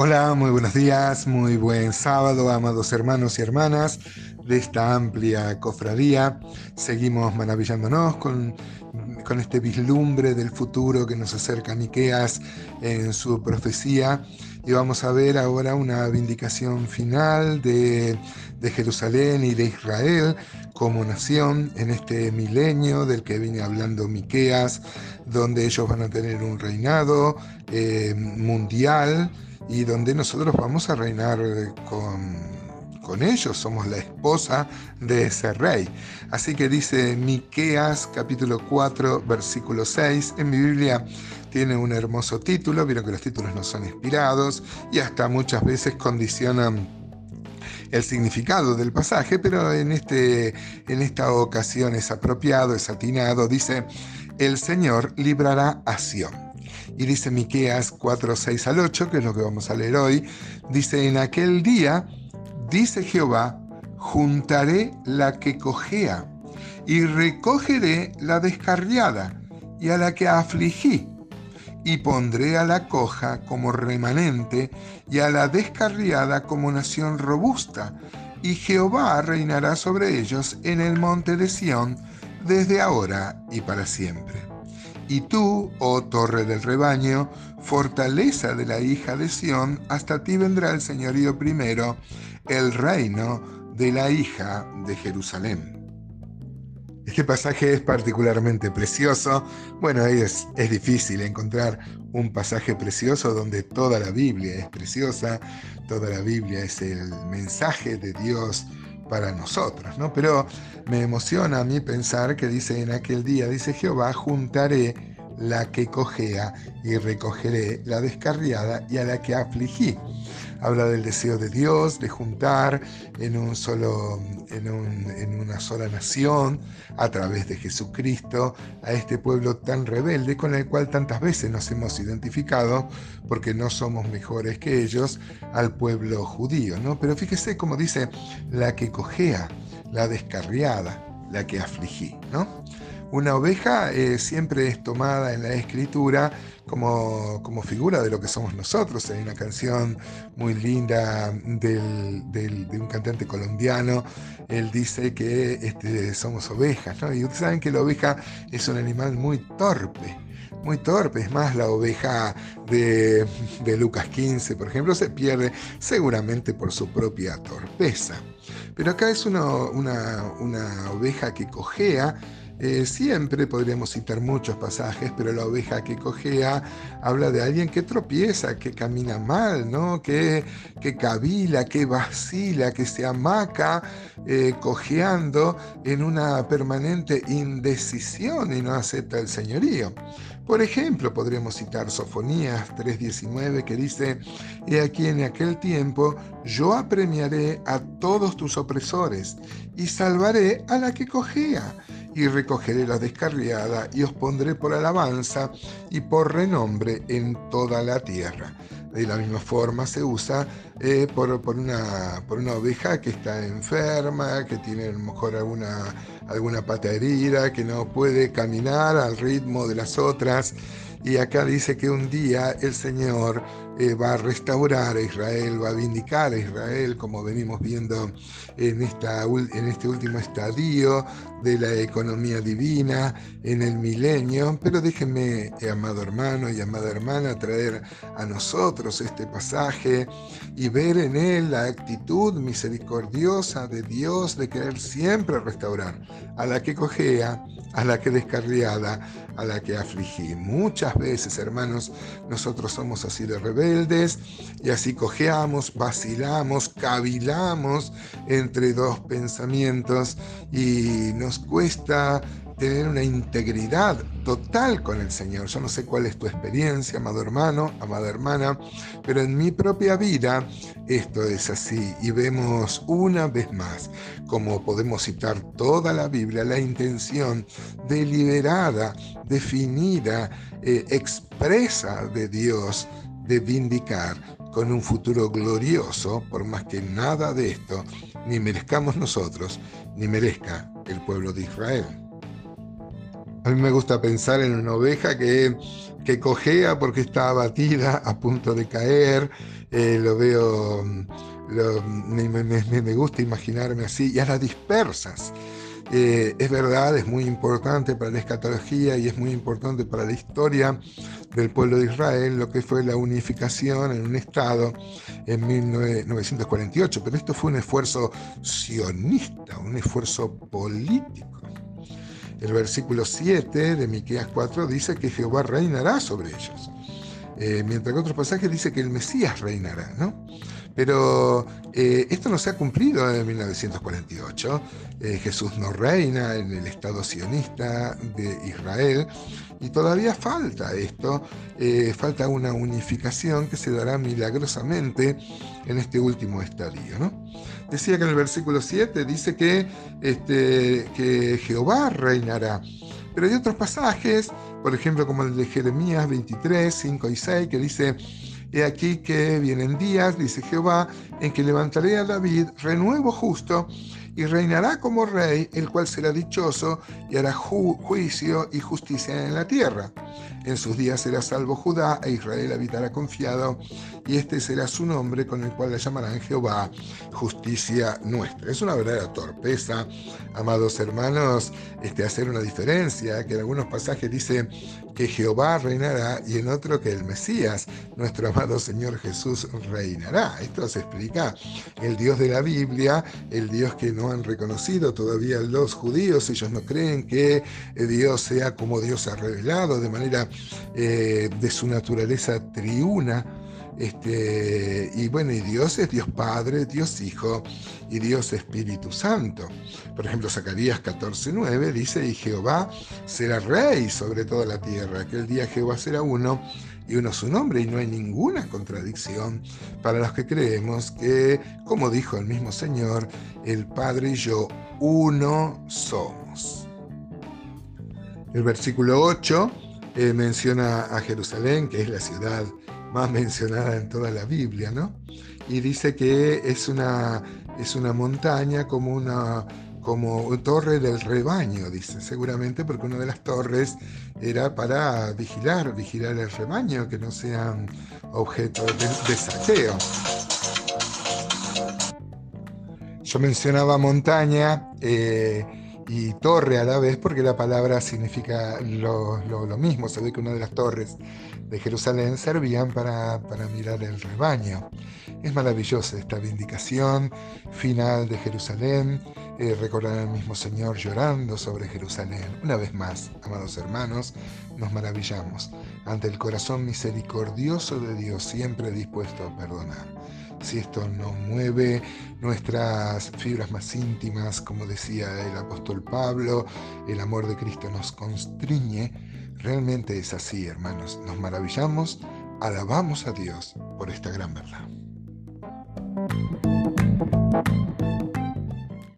Hola, muy buenos días, muy buen sábado, amados hermanos y hermanas de esta amplia cofradía. Seguimos maravillándonos con, con este vislumbre del futuro que nos acerca Miqueas en su profecía. Y vamos a ver ahora una vindicación final de, de Jerusalén y de Israel como nación en este milenio del que viene hablando Miqueas, donde ellos van a tener un reinado eh, mundial y donde nosotros vamos a reinar con, ellos, somos la esposa de ese rey. Así que dice Miqueas capítulo 4 versículo 6, en mi Biblia tiene un hermoso título, vieron que los títulos no son inspirados y hasta muchas veces condicionan el significado del pasaje, pero en, este, en esta ocasión es apropiado, es atinado, dice, el Señor librará a Sion y dice Miqueas 4, 6 al 8, que es lo que vamos a leer hoy, dice, en aquel día, dice Jehová, juntaré la que cojea y recogeré la descarriada y a la que afligí y pondré a la coja como remanente y a la descarriada como nación robusta, y Jehová reinará sobre ellos en el monte de Sión desde ahora y para siempre. Y tú, oh torre del rebaño, fortaleza de la hija de Sión, hasta ti vendrá el señorío primero, el reino de la hija de Jerusalén. Este pasaje es particularmente precioso. Bueno, es, es difícil encontrar un pasaje precioso donde toda la Biblia es preciosa, toda la Biblia es el mensaje de Dios para nosotros, ¿no? Pero me emociona a mí pensar que dice en aquel día, dice Jehová, juntaré la que cojea y recogeré la descarriada y a la que afligí. Habla del deseo de Dios de juntar en, un solo, en, en una sola nación a través de Jesucristo a este pueblo tan rebelde con el cual tantas veces nos hemos identificado porque no somos mejores que ellos al pueblo judío. ¿no? Pero fíjese como dice la que cojea, la descarriada, la que afligí. ¿no? Una oveja eh, siempre es tomada en la escritura como, como, figura de lo que somos nosotros. Hay una canción muy linda de un cantante colombiano. Él dice que este, somos ovejas. Y ustedes saben que la oveja es un animal muy torpe muy torpe. Es más, la oveja de, de, Lucas 15, por ejemplo, se pierde seguramente por su propia torpeza. Pero acá es una, una, una oveja que cojea eh, siempre podríamos citar muchos pasajes, pero la oveja que cojea habla de alguien que tropieza, que camina mal, ¿no? que, que cavila, que vacila, que se amaca eh, cojeando en una permanente indecisión y no acepta el señorío. Por ejemplo, podríamos citar Sofonías 3:19 que dice, He aquí en aquel tiempo yo apremiaré a todos tus opresores y salvaré a la que cojea y recogeré la descarriada y os pondré por alabanza y por renombre en toda la tierra. De la misma forma se usa eh, por, una, por una oveja que está enferma, que tiene a lo mejor alguna, alguna pata herida, que no puede caminar al ritmo de las otras. Y acá dice que un día el Señor eh, va a restaurar a Israel, va a vindicar a Israel, como venimos viendo en, esta, en este último estadio de la economía divina, en el milenio. Pero déjenme, eh, amado hermano y amada hermana, traer a nosotros este pasaje y ver en él la actitud misericordiosa de Dios de querer siempre restaurar a la que cojea, a la que descarriada, a la que afligí. Muchas veces, hermanos, nosotros somos así de rebeldes y así cojeamos, vacilamos, cavilamos entre dos pensamientos y nos cuesta tener una integridad total con el Señor. Yo no sé cuál es tu experiencia, amado hermano, amada hermana, pero en mi propia vida esto es así y vemos una vez más, como podemos citar toda la Biblia, la intención deliberada, definida, eh, expresa de Dios de vindicar con un futuro glorioso, por más que nada de esto ni merezcamos nosotros, ni merezca el pueblo de Israel. A mí me gusta pensar en una oveja que, que cojea porque está abatida, a punto de caer. Eh, lo veo, me, me, gusta imaginarme así, y a las dispersas. Eh, es verdad, es muy importante para la escatología y es muy importante para la historia del pueblo de Israel lo que fue la unificación en un Estado en 1948, pero esto fue un esfuerzo sionista, un esfuerzo político. El versículo 7 de Miqueas 4 dice que Jehová reinará sobre ellos. Eh, mientras que otros pasajes dice que el Mesías reinará, ¿no? Pero eh, esto no se ha cumplido en 1948. Eh, Jesús no reina en el Estado sionista de Israel y todavía falta esto, eh, falta una unificación que se dará milagrosamente en este último estadio. ¿no? Decía que en el versículo 7 dice que, este, que Jehová reinará. Pero hay otros pasajes, por ejemplo como el de Jeremías 23, 5 y 6, que dice, He aquí que vienen días, dice Jehová, en que levantaré a David renuevo justo y reinará como rey, el cual será dichoso y hará juicio y justicia en la tierra. En sus días será salvo Judá e Israel habitará confiado, y este será su nombre con el cual le llamarán Jehová, justicia nuestra. Es una verdadera torpeza, amados hermanos, este, hacer una diferencia, que en algunos pasajes dice que Jehová reinará y en otro que el Mesías, nuestro amado Señor Jesús, reinará. Esto se explica el Dios de la Biblia, el Dios que no han reconocido todavía los judíos, ellos no creen que eh, Dios sea como Dios ha revelado, de manera eh, de su naturaleza triuna. Este, y bueno, y Dios es Dios Padre, Dios Hijo y Dios Espíritu Santo. Por ejemplo, Zacarías 14:9 dice, y Jehová será rey sobre toda la tierra, aquel día Jehová será uno y uno su nombre, y no hay ninguna contradicción para los que creemos que, como dijo el mismo Señor, el Padre y yo uno somos. El versículo 8 eh, menciona a Jerusalén, que es la ciudad más mencionada en toda la Biblia, ¿no? Y dice que es una, es una montaña como una como torre del rebaño, dice, seguramente porque una de las torres era para vigilar, vigilar el rebaño, que no sean objeto de, saqueo. Yo mencionaba montaña eh, y torre a la vez porque la palabra significa lo, mismo. Se ve que una de las torres de Jerusalén servían para, para mirar el rebaño. Es maravillosa esta vindicación final de Jerusalén, recordar al mismo Señor llorando sobre Jerusalén. Una vez más, amados hermanos, nos maravillamos ante el corazón misericordioso de Dios, siempre dispuesto a perdonar. Si esto nos mueve nuestras fibras más íntimas, como decía el apóstol Pablo, el amor de Cristo nos constriñe, realmente es así, hermanos. Nos maravillamos, alabamos a Dios por esta gran verdad.